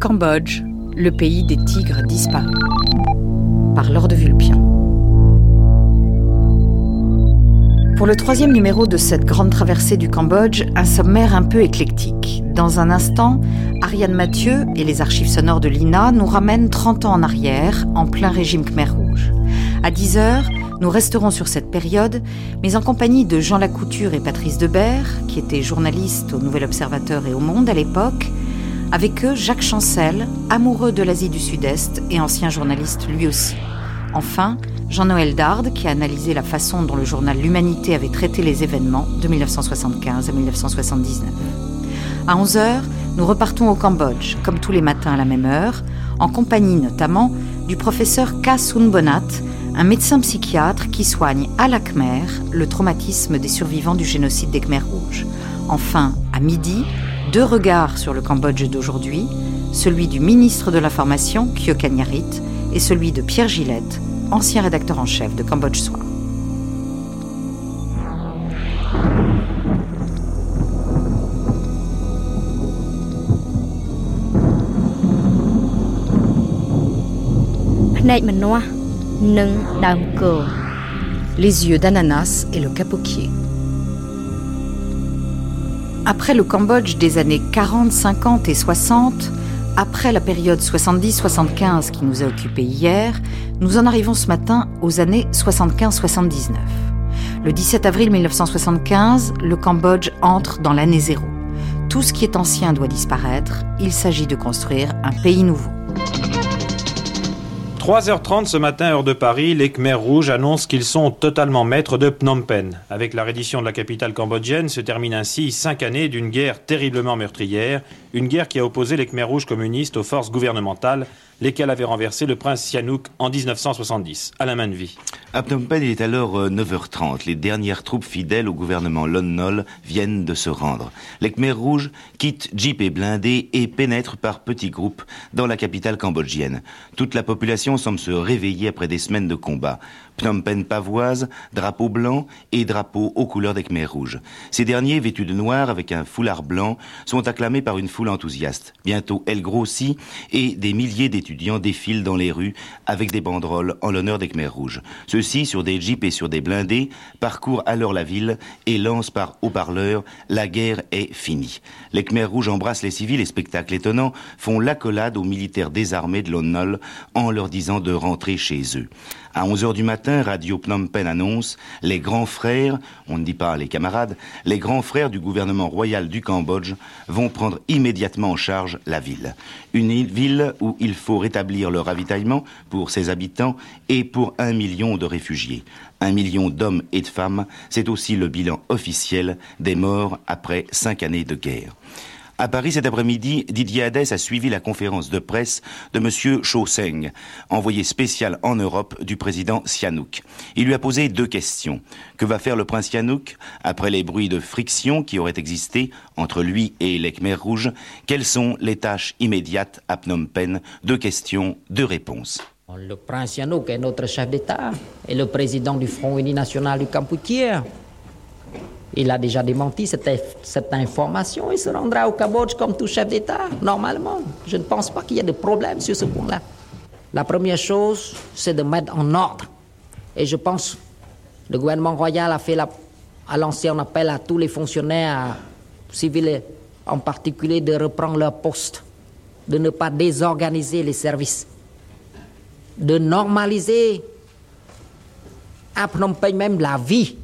Cambodge, le pays des tigres disparus. Par Lord Vulpian. Pour le troisième numéro de cette grande traversée du Cambodge, un sommaire un peu éclectique. Dans un instant, Ariane Mathieu et les archives sonores de l'INA nous ramènent 30 ans en arrière, en plein régime Khmer Rouge. À 10 heures, nous resterons sur cette période, mais en compagnie de Jean Lacouture et Patrice Debert, qui étaient journalistes au Nouvel Observateur et au Monde à l'époque. Avec eux, Jacques Chancel, amoureux de l'Asie du Sud-Est et ancien journaliste lui aussi. Enfin, Jean-Noël Dard, qui a analysé la façon dont le journal L'Humanité avait traité les événements de 1975 à 1979. À 11h, nous repartons au Cambodge, comme tous les matins à la même heure, en compagnie notamment du professeur K. Bonat, un médecin psychiatre qui soigne à la Khmer le traumatisme des survivants du génocide des Khmers rouges. Enfin, à midi, deux regards sur le Cambodge d'aujourd'hui, celui du ministre de l'Information, Kyo Kanyarit, et celui de Pierre Gillette, ancien rédacteur en chef de Cambodge Soir. Les yeux d'ananas et le capoquier. Après le Cambodge des années 40, 50 et 60, après la période 70-75 qui nous a occupés hier, nous en arrivons ce matin aux années 75-79. Le 17 avril 1975, le Cambodge entre dans l'année zéro. Tout ce qui est ancien doit disparaître, il s'agit de construire un pays nouveau. 3h30 ce matin, heure de Paris, les Khmer rouges annoncent qu'ils sont totalement maîtres de Phnom Penh. Avec la reddition de la capitale cambodgienne, se termine ainsi cinq années d'une guerre terriblement meurtrière, une guerre qui a opposé les Khmer rouges communistes aux forces gouvernementales lesquels avaient renversé le prince Sihanouk en 1970, à la main de vie. À Phnom Penh, il est alors 9h30. Euh, les dernières troupes fidèles au gouvernement Lon Nol viennent de se rendre. Les Khmer rouges quittent Jeep et blindés et pénètrent par petits groupes dans la capitale cambodgienne. Toute la population semble se réveiller après des semaines de combat. Phnom Penh pavoise, drapeau blanc et drapeau aux couleurs des Khmer rouges. Ces derniers, vêtus de noir avec un foulard blanc, sont acclamés par une foule enthousiaste. Bientôt, elle grossit et des milliers d'étudiants défilent dans les rues avec des banderoles en l'honneur des Khmer rouges. Ceux-ci, sur des jeeps et sur des blindés, parcourent alors la ville et lancent par haut-parleurs La guerre est finie. Les Khmer rouges embrassent les civils et spectacles étonnants font l'accolade aux militaires désarmés de Lon en leur disant de rentrer chez eux. À 11h du matin, Radio Phnom Penh annonce les grands frères, on ne dit pas les camarades, les grands frères du gouvernement royal du Cambodge vont prendre immédiatement en charge la ville. Une ville où il faut rétablir le ravitaillement pour ses habitants et pour un million de réfugiés. Un million d'hommes et de femmes, c'est aussi le bilan officiel des morts après cinq années de guerre. À Paris cet après-midi, Didier Hadès a suivi la conférence de presse de M. Seng, envoyé spécial en Europe du président Sihanouk. Il lui a posé deux questions. Que va faire le prince Sihanouk après les bruits de friction qui auraient existé entre lui et les Khmer rouges? Quelles sont les tâches immédiates? À Phnom Penh Deux questions, deux réponses. Le prince Sihanouk est notre chef d'État et le président du Front Uni National du Cambodge. Il a déjà démenti cette, information. Il se rendra au Cambodge comme tout chef d'État, normalement. Je ne pense pas qu'il y ait de problème sur ce point-là. La première chose, c'est de mettre en ordre. Et je pense que le gouvernement royal a, fait lancé un appel à tous les fonctionnaires civils, en particulier, de reprendre leur poste, de ne pas désorganiser les services, de normaliser à Phnom même la vie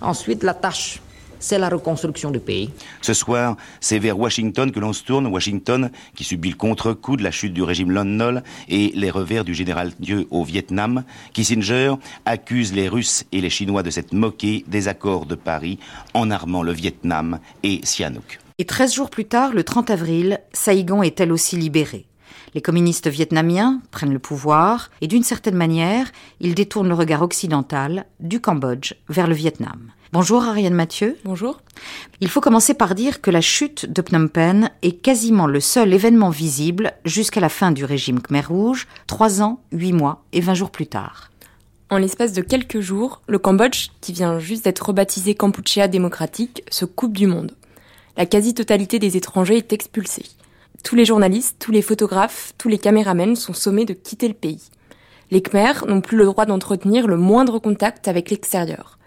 Ensuite, la tâche, c'est la reconstruction du pays. Ce soir, c'est vers Washington que l'on se tourne. Washington, qui subit le contre-coup de la chute du régime Lon Nol et les revers du général Dieu au Vietnam. Kissinger accuse les Russes et les Chinois de s'être moqués des accords de Paris en armant le Vietnam et Sihanouk. Et 13 jours plus tard, le 30 avril, Saïgon est elle aussi libérée. Les communistes vietnamiens prennent le pouvoir et d'une certaine manière, ils détournent le regard occidental du Cambodge vers le Vietnam. Bonjour Ariane Mathieu. Bonjour. Il faut commencer par dire que la chute de Phnom Penh est quasiment le seul événement visible jusqu'à la fin du régime Khmer Rouge, trois ans, huit mois et vingt jours plus tard. En l'espace de quelques jours, le Cambodge, qui vient juste d'être rebaptisé Kampuchea démocratique, se coupe du monde. La quasi-totalité des étrangers est expulsée. Tous les journalistes, tous les photographes, tous les caméramens sont sommés de quitter le pays. Les Khmers n'ont plus le droit d'entretenir le moindre contact avec l'extérieur.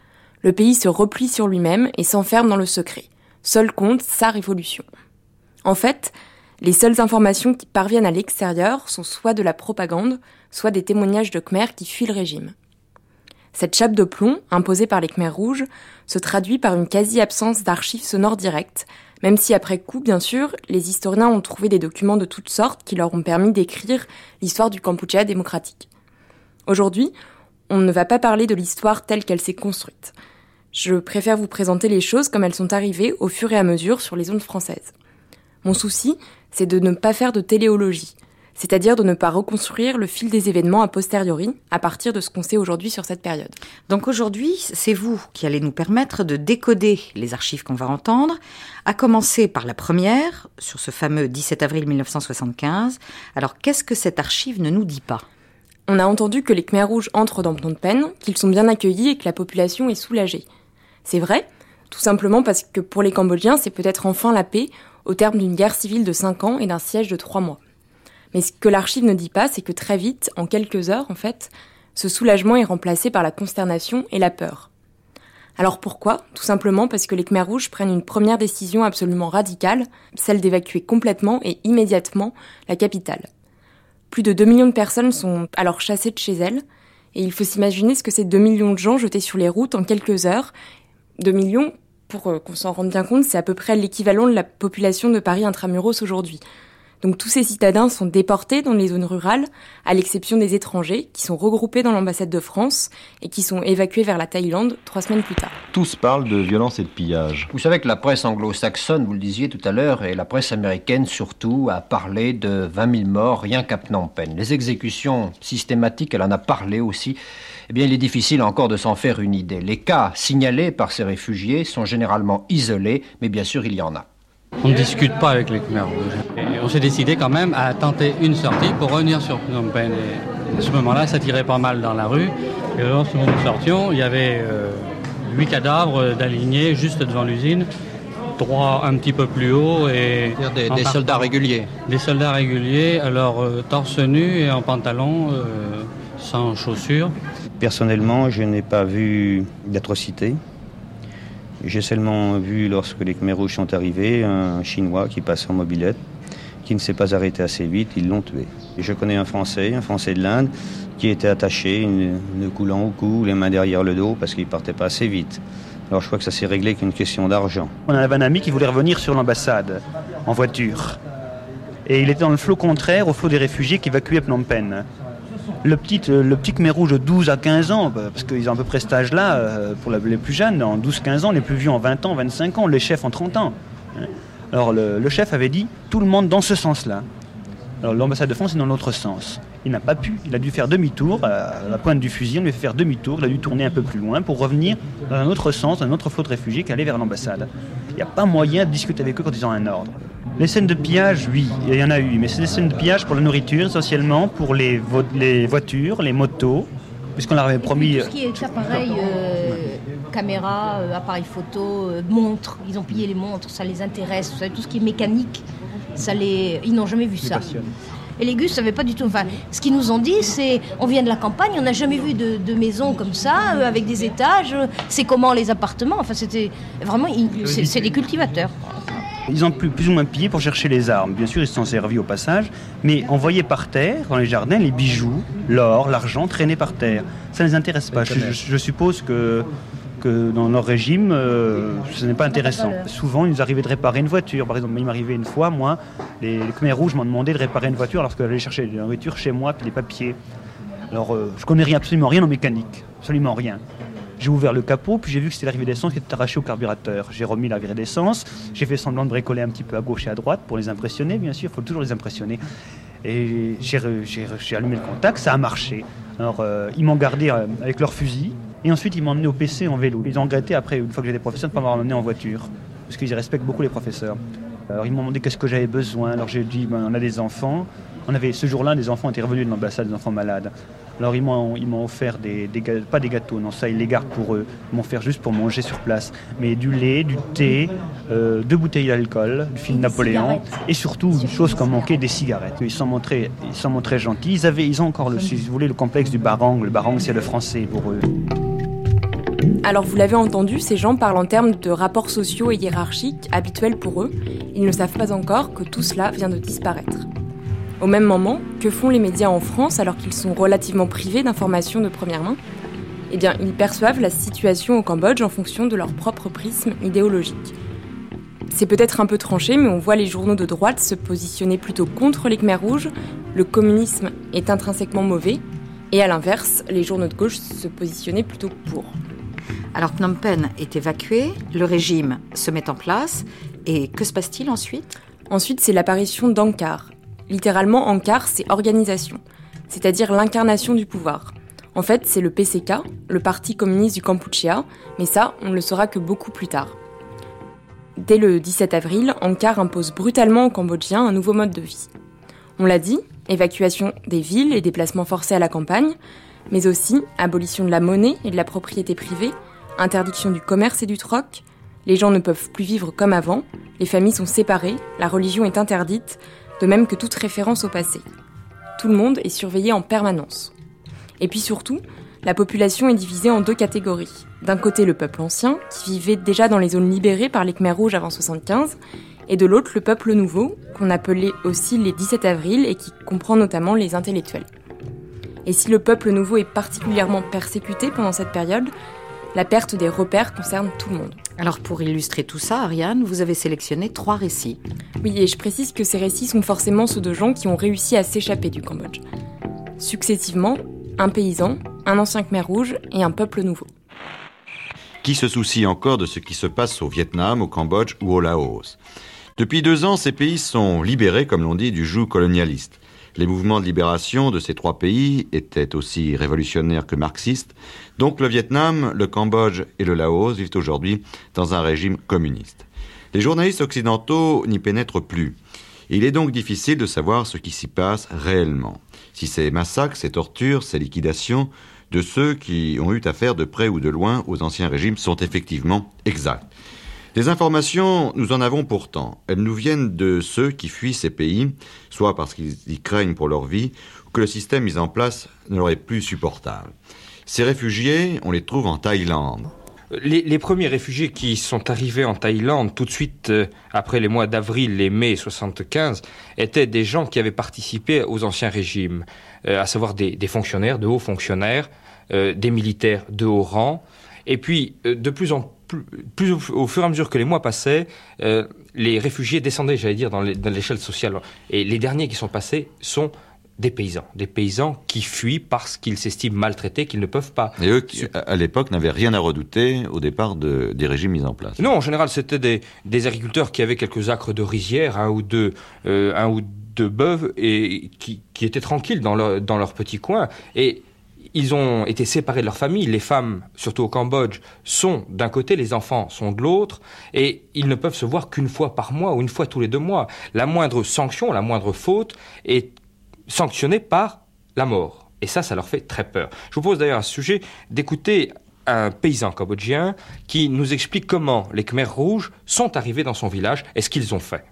Le pays se replie sur lui-même et s'enferme dans le secret. Seul compte sa révolution. En fait, les seules informations qui parviennent à l'extérieur sont soit de la propagande, soit des témoignages de Khmer qui fuient le régime. Cette chape de plomb, imposée par les Khmers rouges, se traduit par une quasi-absence d'archives sonores directes, même si après coup, bien sûr, les historiens ont trouvé des documents de toutes sortes qui leur ont permis d'écrire l'histoire du Kampuchea démocratique. Aujourd'hui, on ne va pas parler de l'histoire telle qu'elle s'est construite. Je préfère vous présenter les choses comme elles sont arrivées au fur et à mesure sur les ondes françaises. Mon souci, c'est de ne pas faire de téléologie, c'est-à-dire de ne pas reconstruire le fil des événements a posteriori à partir de ce qu'on sait aujourd'hui sur cette période. Donc aujourd'hui, c'est vous qui allez nous permettre de décoder les archives qu'on va entendre, à commencer par la première, sur ce fameux 17 avril 1975. Alors qu'est-ce que cette archive ne nous dit pas? On a entendu que les Khmers rouges entrent dans Phnom Penh, qu'ils sont bien accueillis et que la population est soulagée. C'est vrai, tout simplement parce que pour les Cambodgiens, c'est peut-être enfin la paix au terme d'une guerre civile de 5 ans et d'un siège de 3 mois. Mais ce que l'archive ne dit pas, c'est que très vite, en quelques heures en fait, ce soulagement est remplacé par la consternation et la peur. Alors pourquoi? Tout simplement parce que les Khmers rouges prennent une première décision absolument radicale, celle d'évacuer complètement et immédiatement la capitale. Plus de 2 millions de personnes sont alors chassées de chez elles, et il faut s'imaginer ce que ces 2 millions de gens jetés sur les routes en quelques heures, 2 millions, pour euh, qu'on s'en rende bien compte, c'est à peu près l'équivalent de la population de Paris intramuros aujourd'hui. Donc tous ces citadins sont déportés dans les zones rurales, à l'exception des étrangers, qui sont regroupés dans l'ambassade de France et qui sont évacués vers la Thaïlande trois semaines plus tard. Tous parlent de violence et de pillage. Vous savez que la presse anglo-saxonne, vous le disiez tout à l'heure, et la presse américaine surtout, a parlé de 20 000 morts rien qu'à Phnom Penh. Les exécutions systématiques, elle en a parlé aussi. Eh bien, il est difficile encore de s'en faire une idée. Les cas signalés par ces réfugiés sont généralement isolés, mais bien sûr, il y en a. On ne discute pas avec les Khmer rouges. on s'est décidé quand même à tenter une sortie pour revenir sur Phnom Penh. Et à ce moment-là, ça tirait pas mal dans la rue. Et lorsque nous sortions, il y avait euh, huit cadavres d'alignés juste devant l'usine, trois un petit peu plus haut et des, des soldats réguliers. Des soldats réguliers, alors euh, torse nu et en pantalon, euh, sans chaussures. Personnellement, je n'ai pas vu d'atrocité. J'ai seulement vu, lorsque les Khmer rouges sont arrivés, un Chinois qui passe en mobilette, qui ne s'est pas arrêté assez vite, ils l'ont tué. Et je connais un Français, un Français de l'Inde, qui était attaché, ne coulant au cou, les mains derrière le dos, parce qu'il partait pas assez vite. Alors je crois que ça s'est réglé qu'une question d'argent. On avait un ami qui voulait revenir sur l'ambassade, en voiture. Et il était dans le flot contraire au flot des réfugiés qui évacuaient Phnom Penh le petit, euh, le petit Khmer rouge de 12 à 15 ans, bah, parce qu'ils ont à peu près cet âge-là, euh, pour les plus jeunes, en 12-15 ans, les plus vieux en 20 ans, 25 ans, les chefs en 30 ans. Alors le, chef avait dit tout le monde dans ce sens-là. Alors l'ambassade de France est dans l'autre sens. Il n'a pas pu, il a dû faire demi-tour, à la pointe du fusil, on lui a fait faire demi-tour, il a dû tourner un peu plus loin pour revenir dans un autre sens, dans un autre flot de réfugiés qui allait vers l'ambassade. Il n'y a pas moyen de discuter avec eux quand ils ont un ordre. Les scènes de pillage, oui, il y en a eu, mais c'est des scènes de pillage pour la nourriture essentiellement, pour les, les voitures, les motos, puisqu'on leur avait promis. tout ce qui est appareil, euh, caméra, euh, appareil photo, euh, montres, ils ont pillé les montres, ça les intéresse, vous savez, tout ce qui est mécanique, ça les... ils n'ont jamais vu ça. Et les Gus ne savaient pas du tout. Enfin, ce qu'ils nous ont dit, c'est on vient de la campagne, on n'a jamais vu de, de maison comme ça, avec des étages. C'est comment les appartements Enfin, c'était vraiment. C'est des cultivateurs. Ils ont plus, plus, ou moins pillé pour chercher les armes. Bien sûr, ils se sont servis au passage, mais on voyait par terre, dans les jardins, les bijoux, l'or, l'argent traînés par terre. Ça ne les intéresse pas. Je, suppose que, que dans leur régime, euh, ce n'est pas intéressant. Souvent, ils arrivaient de réparer une voiture. Par exemple, il m'arrivait une fois, moi, les, les Khmer rouges m'ont demandé de réparer une voiture lorsque j'allais chercher la voiture chez moi, puis les papiers. Alors, euh, je connais rien, absolument rien en mécanique. Absolument rien. J'ai ouvert le capot, puis j'ai vu que c'était l'arrivée d'essence qui était arrachée au carburateur. J'ai remis l'arrivée d'essence, j'ai fait semblant de bricoler un petit peu à gauche et à droite pour les impressionner, bien sûr, il faut toujours les impressionner. Et j'ai allumé le contact, ça a marché. Alors, euh, ils m'ont gardé euh, avec leur fusil, et ensuite ils m'ont emmené au PC en vélo. Ils ont regretté après, une fois que j'étais professeur, de ne pas m'avoir emmené en voiture, parce qu'ils respectent beaucoup les professeurs. Alors ils m'ont demandé qu'est-ce que j'avais besoin. Alors j'ai dit, ben, on a des enfants, On avait ce jour-là, des enfants étaient revenus de l'ambassade des enfants malades. Alors ils m'ont, ils m'ont offert des, des pas des gâteaux, non ça ils les gardent pour eux. Ils m'ont offert juste pour manger sur place. Mais du lait, du thé, euh, deux bouteilles d'alcool, du film Napoléon et surtout une chose qu'on manquait, des cigarettes. Ils sont montrés, ils sont montrés gentils. Ils avaient, ils ont encore le, si vous voulez, le complexe du barang. Le barang c'est le français pour eux. Alors vous l'avez entendu, ces gens parlent en termes de rapports sociaux et hiérarchiques habituels pour eux. Ils ne savent pas encore que tout cela vient de disparaître. Au même moment, que font les médias en France alors qu'ils sont relativement privés d'informations de première main? Eh bien, ils perçoivent la situation au Cambodge en fonction de leur propre prisme idéologique. C'est peut-être un peu tranché, mais on voit les journaux de droite se positionner plutôt contre les Khmers rouges, le communisme est intrinsèquement mauvais, et à l'inverse, les journaux de gauche se positionnaient plutôt pour. Alors Phnom Penh est évacué, le régime se met en place, et que se passe-t-il ensuite? Ensuite, c'est l'apparition d'Ankar. Littéralement, Ankar, c'est organisation, c'est-à-dire l'incarnation du pouvoir. En fait, c'est le PCK, le Parti communiste du Kampuchea, mais ça, on ne le saura que beaucoup plus tard. Dès le 17 avril, Ankar impose brutalement aux Cambodgiens un nouveau mode de vie. On l'a dit, évacuation des villes et déplacements forcés à la campagne, mais aussi abolition de la monnaie et de la propriété privée, interdiction du commerce et du troc, les gens ne peuvent plus vivre comme avant, les familles sont séparées, la religion est interdite, de même que toute référence au passé. Tout le monde est surveillé en permanence. Et puis surtout, la population est divisée en deux catégories. D'un côté, le peuple ancien, qui vivait déjà dans les zones libérées par les Khmers rouges avant 75, et de l'autre, le peuple nouveau, qu'on appelait aussi les 17 avril et qui comprend notamment les intellectuels. Et si le peuple nouveau est particulièrement persécuté pendant cette période, la perte des repères concerne tout le monde. Alors pour illustrer tout ça, Ariane, vous avez sélectionné trois récits. Oui, et je précise que ces récits sont forcément ceux de gens qui ont réussi à s'échapper du Cambodge. Successivement, un paysan, un ancien Khmer rouge et un peuple nouveau. Qui se soucie encore de ce qui se passe au Vietnam, au Cambodge ou au Laos? Depuis deux ans, ces pays sont libérés, comme l'on dit, du joug colonialiste. Les mouvements de libération de ces trois pays étaient aussi révolutionnaires que marxistes, donc le Vietnam, le Cambodge et le Laos vivent aujourd'hui dans un régime communiste. Les journalistes occidentaux n'y pénètrent plus. Il est donc difficile de savoir ce qui s'y passe réellement. Si ces massacres, ces tortures, ces liquidations de ceux qui ont eu affaire de près ou de loin aux anciens régimes sont effectivement exacts. Des informations, nous en avons pourtant. Elles nous viennent de ceux qui fuient ces pays, soit parce qu'ils y craignent pour leur vie, ou que le système mis en place ne leur est plus supportable. Ces réfugiés, on les trouve en Thaïlande. Les, premiers réfugiés qui sont arrivés en Thaïlande tout de suite euh, après les mois d'avril et mai 75 étaient des gens qui avaient participé aux anciens régimes, euh, à savoir des, fonctionnaires, de hauts fonctionnaires, euh, des militaires de haut rang. Et puis, de plus en plus, plus au, au, fur et à mesure que les mois passaient, euh, les réfugiés descendaient, j'allais dire, dans l'échelle sociale. Et les derniers qui sont passés sont des paysans, des paysans qui fuient parce qu'ils s'estiment maltraités, qu'ils ne peuvent pas. Et eux, qui, à l'époque, n'avaient rien à redouter au départ de, des régimes mis en place. Non, en général, c'était des, des, agriculteurs qui avaient quelques acres de rizière, un ou deux, euh, un ou deux bœufs, et qui, qui étaient tranquilles dans leur, dans leur petit coin. Et ils ont été séparés de leur famille. Les femmes, surtout au Cambodge, sont d'un côté, les enfants sont de l'autre, et ils ne peuvent se voir qu'une fois par mois ou une fois tous les deux mois. La moindre sanction, la moindre faute est sanctionnés par la mort. Et ça, ça leur fait très peur. Je vous pose d'ailleurs à ce sujet d'écouter un paysan cambodgien qui nous explique comment les Khmers rouges sont arrivés dans son village et ce qu'ils ont fait.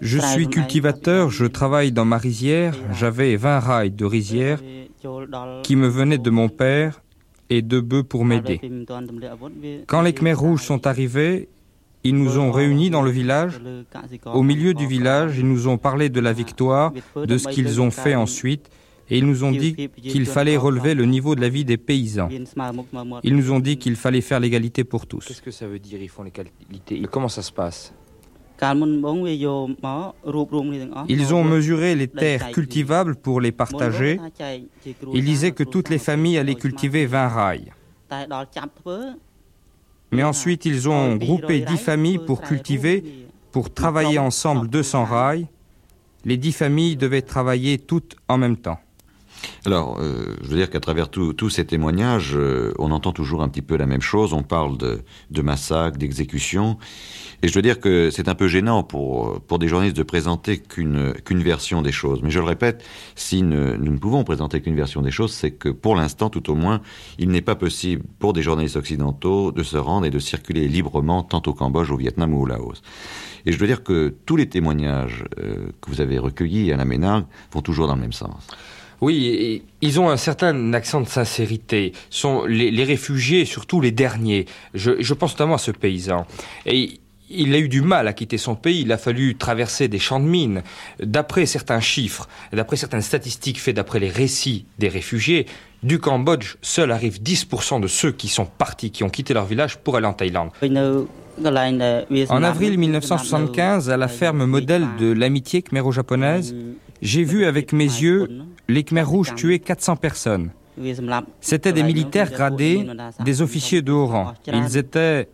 Je suis cultivateur, je travaille dans ma rizière, j'avais 20 rails de rizière qui me venaient de mon père et de bœufs pour m'aider. Quand les Khmers rouges sont arrivés, ils nous ont réunis dans le village. Au milieu du village, ils nous ont parlé de la victoire, de ce qu'ils ont fait ensuite, et ils nous ont dit qu'il fallait relever le niveau de la vie des paysans. Ils nous ont dit qu'il fallait faire l'égalité pour tous. Qu'est-ce que ça veut dire, ils font l'égalité Comment ça se passe? Ils ont mesuré les terres cultivables pour les partager. Ils disaient que toutes les familles allaient cultiver 20 rails. Mais ensuite, ils ont groupé dix familles pour cultiver, pour travailler ensemble 200 rails. Les dix familles devaient travailler toutes en même temps. Alors, euh, je veux dire qu'à travers tous ces témoignages, euh, on entend toujours un petit peu la même chose. On parle de, de massacres, d'exécutions. Et je veux dire que c'est un peu gênant pour, pour des journalistes de présenter qu'une qu'une version des choses. Mais je le répète, si nous ne pouvons présenter qu'une version des choses, c'est que pour l'instant, tout au moins, il n'est pas possible pour des journalistes occidentaux de se rendre et de circuler librement tant au Cambodge, au Vietnam ou au Laos. Et je veux dire que tous les témoignages euh, que vous avez recueillis à la Ménargue vont toujours dans le même sens. Oui, ils ont un certain accent de sincérité. Sont les, les réfugiés, surtout les derniers. Je, je, pense notamment à ce paysan. Et il a eu du mal à quitter son pays, il a fallu traverser des champs de mines. D'après certains chiffres, d'après certaines statistiques faites d'après les récits des réfugiés, du Cambodge, seul arrive 10% de ceux qui sont partis, qui ont quitté leur village pour aller en Thaïlande. En avril 1975, à la ferme modèle de l'amitié khmero-japonaise, j'ai vu avec mes yeux les Khmers rouges tuer 400 personnes. C'étaient des militaires gradés, des officiers de haut rang. Ils étaient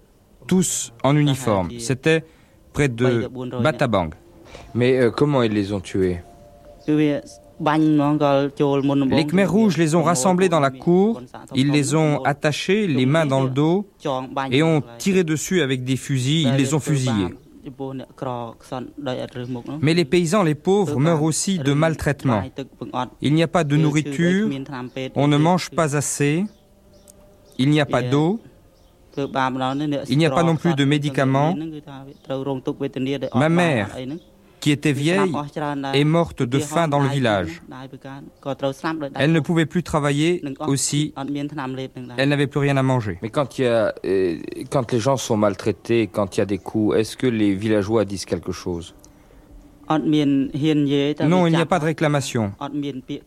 tous en uniforme. C'était près de Batabang. Mais euh, comment ils les ont tués? Les Khmers rouges les ont rassemblés dans la cour, ils les ont attachés, les mains dans le dos, et ont tiré dessus avec des fusils, ils les ont fusillés. Mais les paysans, les pauvres, meurent aussi de maltraitement. Il n'y a pas de nourriture, on ne mange pas assez, il n'y a pas d'eau, il n'y a pas non plus de médicaments. Ma mère, qui était vieille, est morte de faim dans le village. Elle ne pouvait plus travailler aussi. Elle n'avait plus rien à manger. Mais quand, il y a, euh, quand les gens sont maltraités, quand il y a des coups, est-ce que les villageois disent quelque chose? Non, il n'y a pas de réclamation.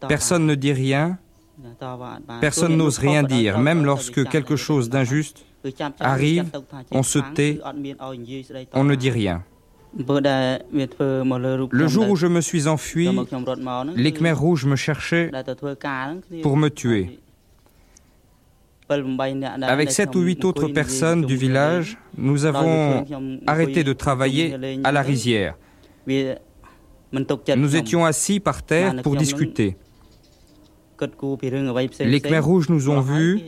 Personne ne dit rien. Personne n'ose rien dire, même lorsque quelque chose d'injuste arrive, on se tait, on ne dit rien. Le jour où je me suis enfui, les Khmers rouges me cherchaient pour me tuer. Avec sept ou huit autres personnes du village, nous avons arrêté de travailler à la rizière. Nous étions assis par terre pour discuter. Les Khmers rouges nous ont vus.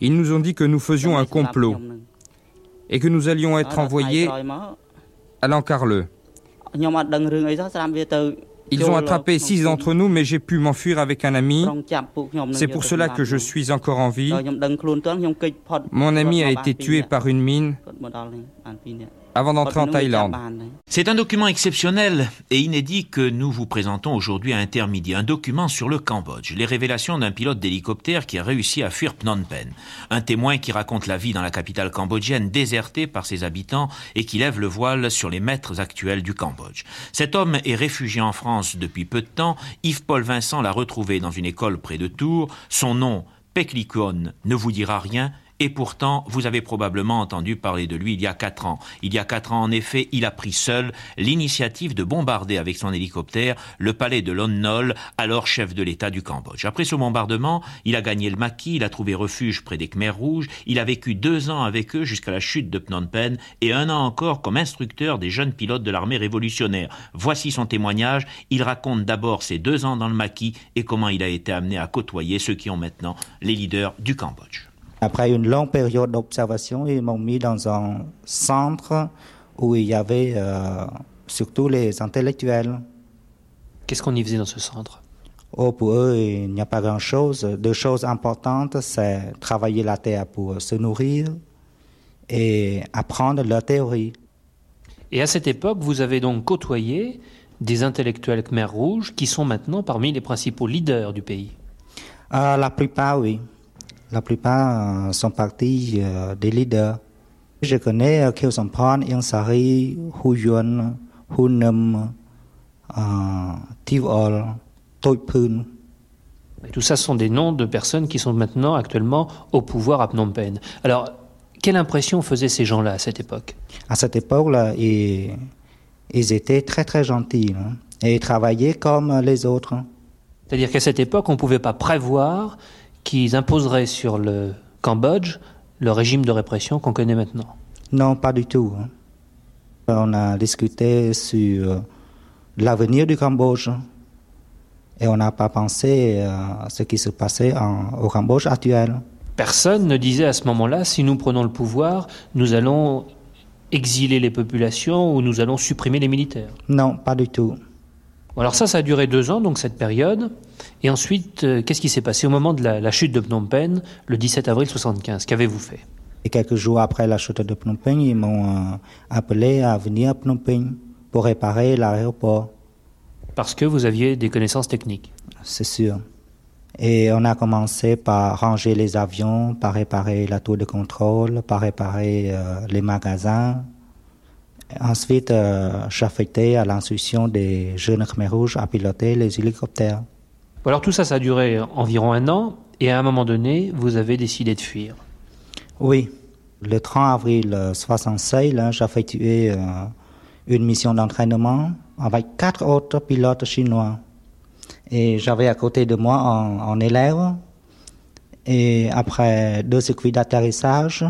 ils nous ont dit que nous faisions un complot et que nous allions être envoyés à l'Encarleux. Ils ont attrapé six d'entre nous, mais j'ai pu m'enfuir avec un ami. C'est pour cela que je suis encore en vie. Mon ami a été tué par une mine avant d'entrer en Thaïlande. C'est un document exceptionnel et inédit que nous vous présentons aujourd'hui à Intermidi, un document sur le Cambodge, les révélations d'un pilote d'hélicoptère qui a réussi à fuir Phnom Penh, un témoin qui raconte la vie dans la capitale cambodgienne désertée par ses habitants et qui lève le voile sur les maîtres actuels du Cambodge. Cet homme est réfugié en France depuis peu de temps, Yves-Paul Vincent l'a retrouvé dans une école près de Tours, son nom, Peklikon, ne vous dira rien, et pourtant, vous avez probablement entendu parler de lui il y a quatre ans. Il y a quatre ans, en effet, il a pris seul l'initiative de bombarder avec son hélicoptère le palais de Lon Nol, alors chef de l'État du Cambodge. Après ce bombardement, il a gagné le maquis, il a trouvé refuge près des Khmers rouges, il a vécu deux ans avec eux jusqu'à la chute de Phnom Penh et un an encore comme instructeur des jeunes pilotes de l'armée révolutionnaire. Voici son témoignage. Il raconte d'abord ses deux ans dans le maquis et comment il a été amené à côtoyer ceux qui ont maintenant les leaders du Cambodge. Après une longue période d'observation, ils m'ont mis dans un centre où il y avait euh, surtout les intellectuels. Qu'est-ce qu'on y faisait dans ce centre? Oh, pour eux, il n'y a pas grand-chose. Deux choses importantes, c'est travailler la terre pour se nourrir et apprendre leur théorie. Et à cette époque, vous avez donc côtoyé des intellectuels Khmer rouges qui sont maintenant parmi les principaux leaders du pays euh, La plupart, oui. La plupart sont partis euh, des leaders. Je connais euh, Kheo Sampon, Yang Sari, Hu Yuan, Hu Nam, euh, Tivol, Toi Pun. Tout ça sont des noms de personnes qui sont maintenant actuellement au pouvoir à Phnom Penh. Alors, quelle impression faisaient ces gens-là à cette époque? À cette époque-là, ils, ils, étaient très très gentils hein, et ils travaillaient comme les autres. C'est-à-dire qu'à cette époque, on ne pouvait pas prévoir qu'ils imposeraient sur le Cambodge le régime de répression qu'on connaît maintenant Non, pas du tout. hein. On a discuté sur l'avenir du Cambodge Et on n'a pas pensé à ce qui se passait au Cambodge actuel. Personne ne disait à ce moment-là, si nous prenons le pouvoir, nous allons exiler les populations ou nous allons supprimer les militaires. Non, pas du tout. Alors ça, ça a duré deux ans, donc cette période. Et ensuite, euh, qu'est-ce qui s'est passé au moment de la, chute de Phnom Penh, le 17 avril 75 Qu'avez-vous fait? Et quelques jours après la chute de Phnom Penh, ils m'ont euh, appelé à venir à Phnom Penh pour réparer l'aéroport. Parce que vous aviez des connaissances techniques C'est sûr. Et on a commencé par ranger les avions, par réparer la tour de contrôle, par réparer euh, les magasins. Ensuite, euh, j'affectais à l'instruction des jeunes Khmer rouges à piloter les hélicoptères. Alors tout ça, ça a duré environ un an, et à un moment donné, vous avez décidé de fuir. Oui. Le 30 avril 1966, j'ai effectué euh, une mission d'entraînement avec quatre autres pilotes chinois. Et j'avais à côté de moi un, élève. Et après deux circuits d'atterrissage,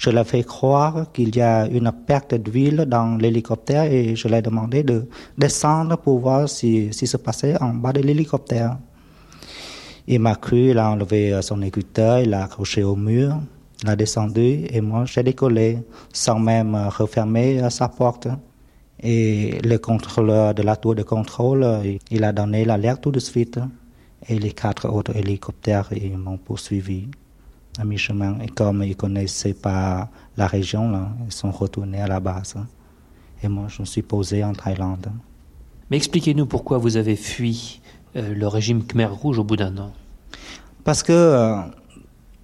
je ai fait croire qu'il y a une perte d'huile dans l'hélicoptère et je lui ai demandé de descendre pour voir ce qui se passait en bas de l'hélicoptère. Il m'a cru, il a enlevé son écouteur, il l'a accroché au mur, il a descendu et moi j'ai décollé sans même refermer sa porte. Et le contrôleur de la tour de contrôle, il a donné l'alerte tout de suite. Et les quatre autres hélicoptères, m'ont poursuivi à mi-chemin. Et comme ils ne connaissaient pas la région, là, ils sont retournés à la base. Et moi, je me suis posé en Thaïlande. Mais expliquez-nous pourquoi vous avez fui euh, le régime Khmer Rouge au bout d'un an. Parce que euh,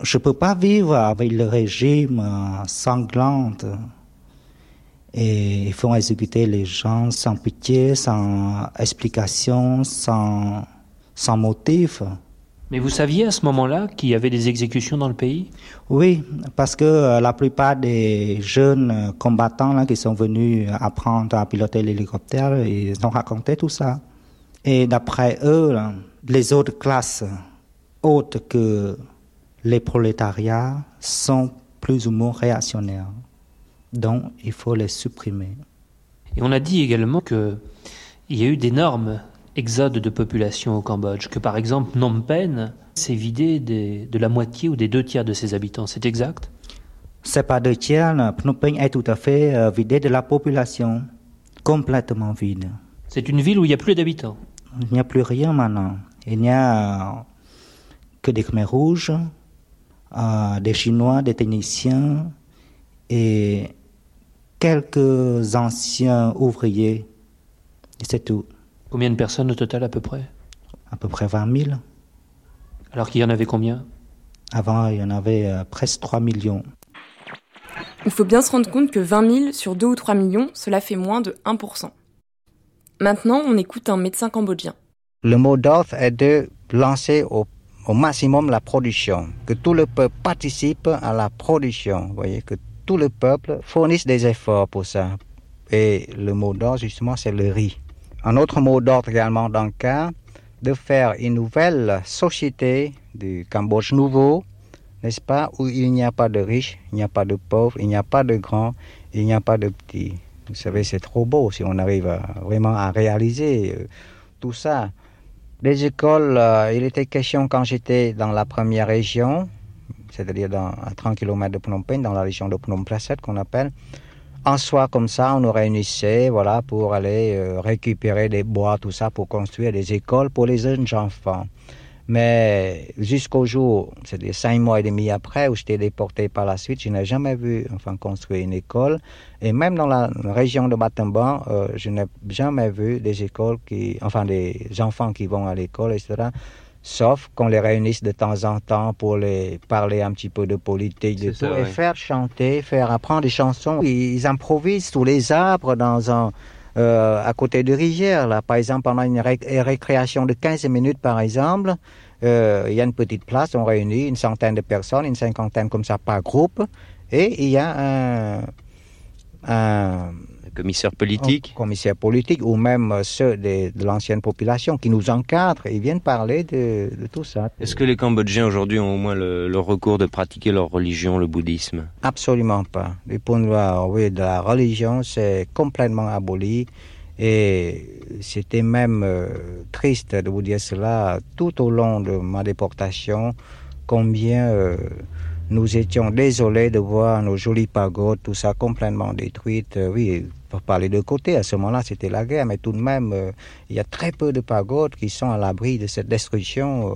je ne peux pas vivre avec le régime euh, sanglant et ils font exécuter les gens sans pitié, sans explication, sans, sans motif. Mais vous saviez à ce moment-là qu'il y avait des exécutions dans le pays? Oui, parce que euh, la plupart des jeunes combattants là, qui sont venus apprendre à piloter l'hélicoptère, ils ont raconté tout ça. Et d'après eux, les autres classes autres que les prolétariats sont plus ou moins réactionnaires donc il faut les supprimer. Et on a dit également qu'il y a eu d'énormes exodes de population au Cambodge, que par exemple Phnom Penh s'est vidé de la moitié ou des deux tiers de ses habitants. C'est exact? C'est pas deux tiers. Phnom Penh est tout à fait euh, vidé de la population, complètement vide. C'est une ville où il n'y a plus d'habitants Il n'y a plus rien maintenant. Il n'y a euh, que des Khmer rouges, euh, des Chinois, des techniciens et quelques anciens ouvriers. C'est tout. Combien de personnes au total à peu près? À peu près 20 000. Alors qu'il y en avait combien? Avant, il y en avait euh, presque 3 millions. Il faut bien se rendre compte que 20 000 sur 2 ou 3 millions, cela fait moins de 1%. Maintenant, on écoute un médecin cambodgien. Le mot d'ordre est de lancer au, au, maximum la production, que tout le peuple participe à la production. Vous voyez, que tout le peuple fournisse des efforts pour ça. Et le mot d'ordre, justement, c'est le riz. Un autre mot d'ordre également dans le cas, de faire une nouvelle société du Cambodge nouveau, n'est-ce pas, où il n'y a pas de riches, il n'y a pas de pauvres, il n'y a pas de grands, il n'y a pas de petits. Vous savez, c'est trop beau si on arrive vraiment à réaliser euh, tout ça. Les écoles, euh, il était question quand j'étais dans la première région, c'est-à-dire à 30 km de Phnom Penh, dans la région de Phnom Placet qu'on appelle. En soi, comme ça, on nous réunissait voilà, pour aller euh, récupérer des bois, tout ça, pour construire des écoles pour les jeunes enfants. Mais jusqu'au jour, c'est-à-dire cinq mois et demi après, où j'étais déporté par la suite, je n'ai jamais vu enfin, construire une école. Et même dans la région de Batamban, euh, je n'ai jamais vu des écoles qui, enfin des enfants qui vont à l'école, etc sauf qu'on les réunisse de temps en temps pour les parler un petit peu de politique, de tout, et faire chanter, faire apprendre des chansons. Ils, improvisent sous les arbres dans un, euh, à côté de rivière, là. Par exemple, pendant une récréation de 15 minutes, par exemple, euh, il y a une petite place, on réunit une centaine de personnes, une cinquantaine comme ça par groupe, et il y a un, un commissaires politiques Commissaires politiques ou même ceux de, l'ancienne population qui nous encadrent et viennent parler de, tout ça. Est-ce que les Cambodgiens aujourd'hui ont au moins le, recours de pratiquer leur religion, le bouddhisme? Absolument pas. Du point de vue de la religion, c'est complètement aboli. Et c'était même euh, triste de vous dire cela tout au long de ma déportation, combien euh, nous étions désolés de voir nos jolies pagodes, tout ça complètement détruite. Euh, oui, pour parler de côté, à ce moment-là, c'était la guerre, mais tout de même, il y a très peu de pagodes qui sont à l'abri de cette destruction.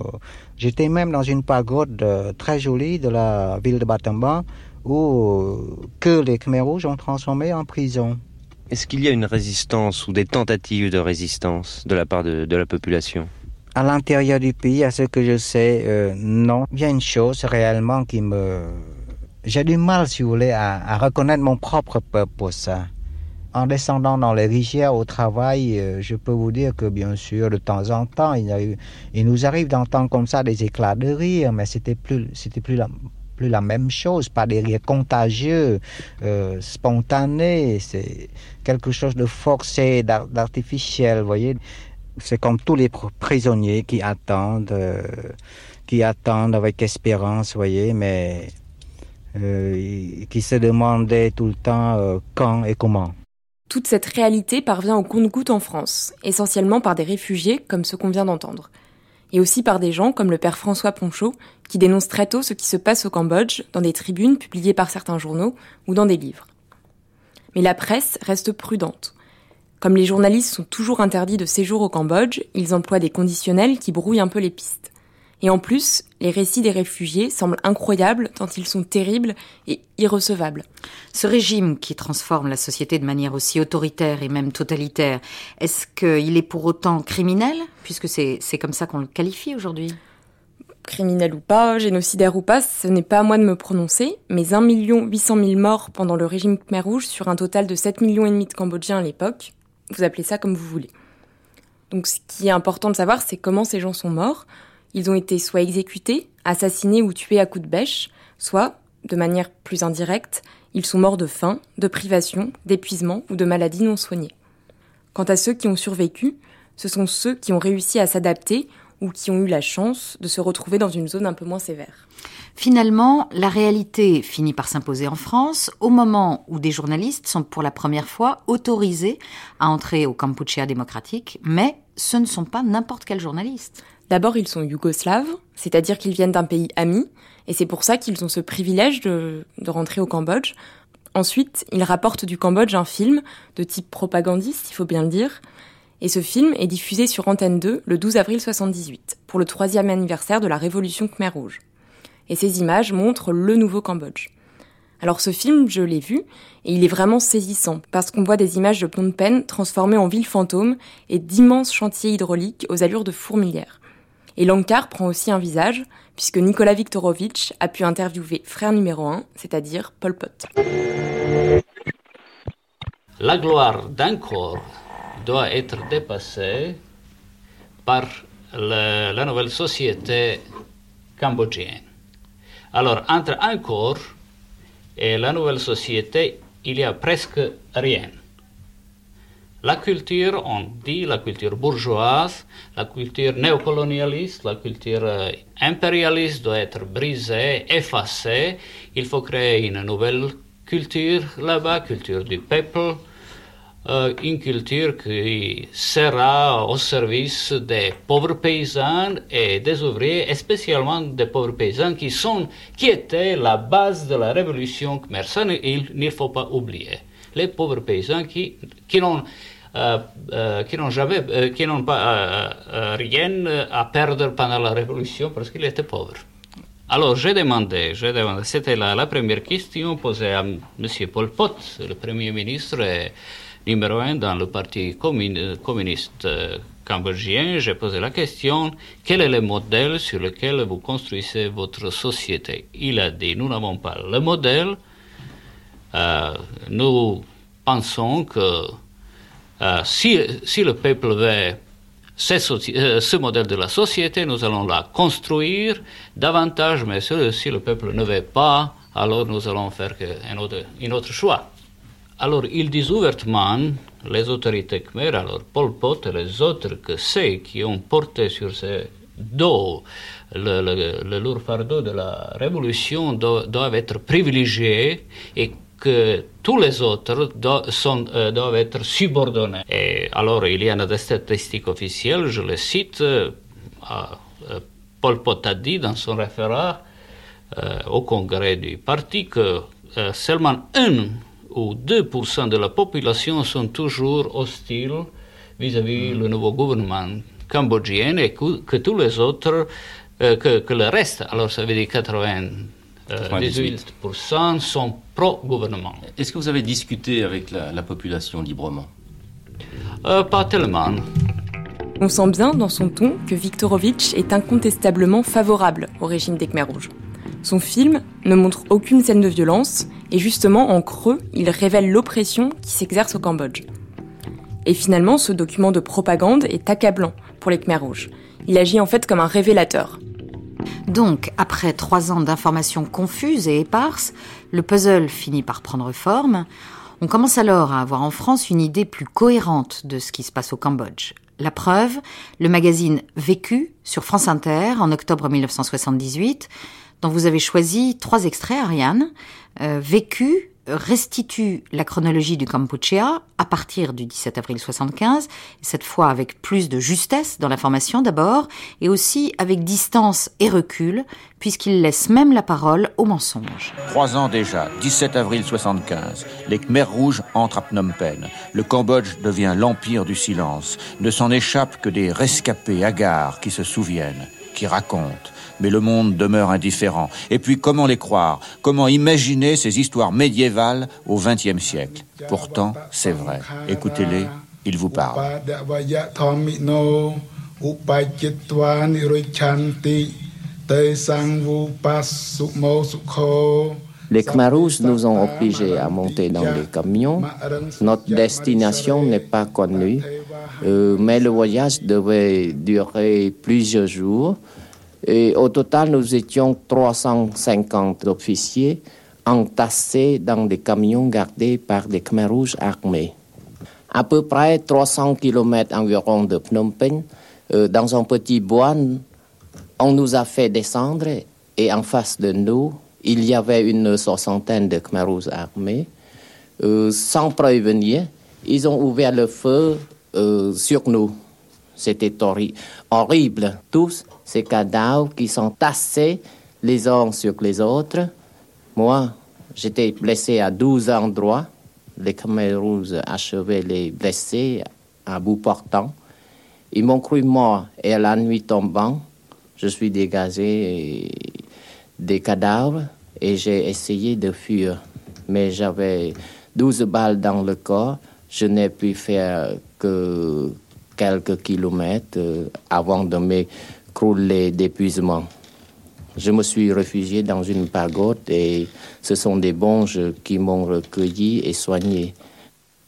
J'étais même dans une pagode très jolie de la ville de Batamban, où que les Khmer rouges ont transformé en prison. Est-ce qu'il y a une résistance ou des tentatives de résistance de la part de, la population? À l'intérieur du pays, à ce que je sais, euh, non. Il y a une chose réellement qui me... J'ai du mal, si vous voulez, à, reconnaître mon propre peuple pour ça. En descendant dans les rizières au travail, euh, je peux vous dire que bien sûr, de temps en temps, il, nous arrive d'entendre comme ça des éclats de rire, mais c'était plus, c'était plus la, plus la même chose, pas des rires contagieux, euh, spontanés, c'est quelque chose de forcé, d'artificiel, voyez. C'est comme tous les prisonniers qui attendent, euh, qui attendent avec espérance, voyez, mais euh, qui se demandaient tout le temps quand et comment. Toute cette réalité parvient au compte-gouttes en France, essentiellement par des réfugiés comme ceux qu'on vient d'entendre et aussi par des gens comme le père François Ponchot, qui dénonce très tôt ce qui se passe au Cambodge dans des tribunes publiées par certains journaux ou dans des livres. Mais la presse reste prudente. Comme les journalistes sont toujours interdits de séjour au Cambodge, ils emploient des conditionnels qui brouillent un peu les pistes. Et en plus, les récits des réfugiés semblent incroyables tant ils sont terribles et irrecevables. Ce régime qui transforme la société de manière aussi autoritaire et même totalitaire, est-ce qu'il est pour autant criminel, puisque c'est comme ça qu'on le qualifie aujourd'hui? Criminel ou pas, génocidaire ou pas, ce n'est pas à moi de me prononcer, mais 1 800 000 morts pendant le régime Khmer Rouge sur un total de 7 millions et demi de Cambodgiens à l'époque, vous appelez ça comme vous voulez. Donc ce qui est important de savoir, c'est comment ces gens sont morts, ils ont été soit exécutés, assassinés ou tués à coups de bêche, soit, de manière plus indirecte, ils sont morts de faim, de privation, d'épuisement ou de maladies non soignées. Quant à ceux qui ont survécu, ce sont ceux qui ont réussi à s'adapter ou qui ont eu la chance de se retrouver dans une zone un peu moins sévère. Finalement, la réalité finit par s'imposer en France au moment où des journalistes sont pour la première fois autorisés à entrer au Kampuchea démocratique, mais ce ne sont pas n'importe quels journalistes. D'abord, ils sont yougoslaves, c'est-à-dire qu'ils viennent d'un pays ami, et c'est pour ça qu'ils ont ce privilège de, rentrer au Cambodge. Ensuite, ils rapportent du Cambodge un film de type propagandiste, il faut bien le dire, et ce film est diffusé sur Antenne 2 le 12 avril 78, pour le troisième anniversaire de la révolution Khmer Rouge. Et ces images montrent le nouveau Cambodge. Alors ce film, je l'ai vu, et il est vraiment saisissant, parce qu'on voit des images de Phnom Penh transformées en ville fantôme et d'immenses chantiers hydrauliques aux allures de fourmilière. Et l'encart prend aussi un visage, puisque Nicolas Viktorovitch a pu interviewer frère numéro 1, c'est-à-dire Pol Pot. La gloire d'un corps doit être dépassée par la nouvelle société cambodgienne. Alors, entre un corps et la nouvelle société, il y a presque rien. La culture, on dit la culture bourgeoise, la culture néocolonialiste, la culture euh, impérialiste doit être brisée, effacée. Il faut créer une nouvelle culture là-bas, culture du peuple, une culture qui sera au service des pauvres paysans et des ouvriers, et spécialement des pauvres paysans qui, sont, qui étaient la base de la révolution. Ça, il ne faut pas oublier. Les pauvres paysans qui, qui n'ont euh, euh, qui n'ont jamais, euh, qui n'ont pas rien à perdre pendant la révolution parce qu'ils étaient pauvres. Alors j'ai demandé, j'ai demandé, c'était la, la, première question posée à M. Pol Pot, le premier ministre numéro un dans le parti communiste cambodgien. J'ai posé la question quel est le modèle sur lequel vous construisez votre société? Il a dit nous n'avons pas le modèle. nous pensons que euh, si, le peuple veut euh, ce, modèle de la société, nous allons la construire davantage, mais si, le peuple ne veut pas, alors nous allons faire un autre choix. Alors ils disent ouvertement, les autorités khmer, alors Pol Pot et les autres, que ceux qui ont porté sur ses dos le, lourd fardeau de la révolution doivent être privilégiés et que tous les autres sont, euh, doivent être subordonnés. Et alors, il y a des statistiques officielles, je les cite. Euh, Paul Pot a dit dans son référent au congrès du parti que seulement 1 ou 2% de la population sont toujours hostiles vis-à-vis du nouveau gouvernement cambodgien et que, tous les autres, que, que, le reste, alors ça veut dire 80 18% sont pro-gouvernement. Est-ce que vous avez discuté avec la, population librement? Euh, Pas tellement. On sent bien dans son ton que Viktorovitch est incontestablement favorable au régime des Khmers rouges. Son film ne montre aucune scène de violence et justement en creux, il révèle l'oppression qui s'exerce au Cambodge. Et finalement, ce document de propagande est accablant pour les Khmers rouges. Il agit en fait comme un révélateur. Donc, après trois ans d'informations confuses et éparses, le puzzle finit par prendre forme. On commence alors à avoir en France une idée plus cohérente de ce qui se passe au Cambodge. La preuve, le magazine Vécu sur France Inter en octobre 1978, dont vous avez choisi trois extraits, Ariane. Euh, Vécu restitue la chronologie du Kampuchea à partir du 17 avril 75, cette fois avec plus de justesse dans l'information d'abord, et aussi avec distance et recul, puisqu'il laisse même la parole au mensonge. Trois ans déjà, 17 avril 75, les Khmers rouges entrent à Phnom Penh. Le Cambodge devient l'empire du silence. Ne s'en échappent que des rescapés hagards qui se souviennent, qui racontent mais le monde demeure indifférent. Et puis comment les croire? Comment imaginer ces histoires médiévales au XXe siècle? Pourtant, c'est vrai. Écoutez-les, ils vous parlent. Les Khmarous nous ont obligés à monter dans les camions. Notre destination n'est pas connue, euh, mais le voyage devait durer plusieurs jours. Et au total, nous étions 350 officiers entassés dans des camions gardés par des Khmer rouges armés. À peu près 300 km environ de Phnom Penh, euh, dans un petit bois, on nous a fait descendre et en face de nous, il y avait une soixantaine de Khmer rouges armés. Euh, sans prévenir, ils ont ouvert le feu euh, sur nous. C'était horrible. Tous ces cadavres qui sont tassés les uns sur les autres. Moi, j'étais blessé à 12 endroits. Les rouges achevaient les blessés à bout portant. Ils m'ont cru mort et à la nuit tombant, je suis dégagé des cadavres et j'ai essayé de fuir. Mais j'avais 12 balles dans le corps. Je n'ai pu faire que quelques kilomètres euh, avant de me crouler d'épuisement. Je me suis réfugié dans une pagode et ce sont des bonges qui m'ont recueilli et soigné.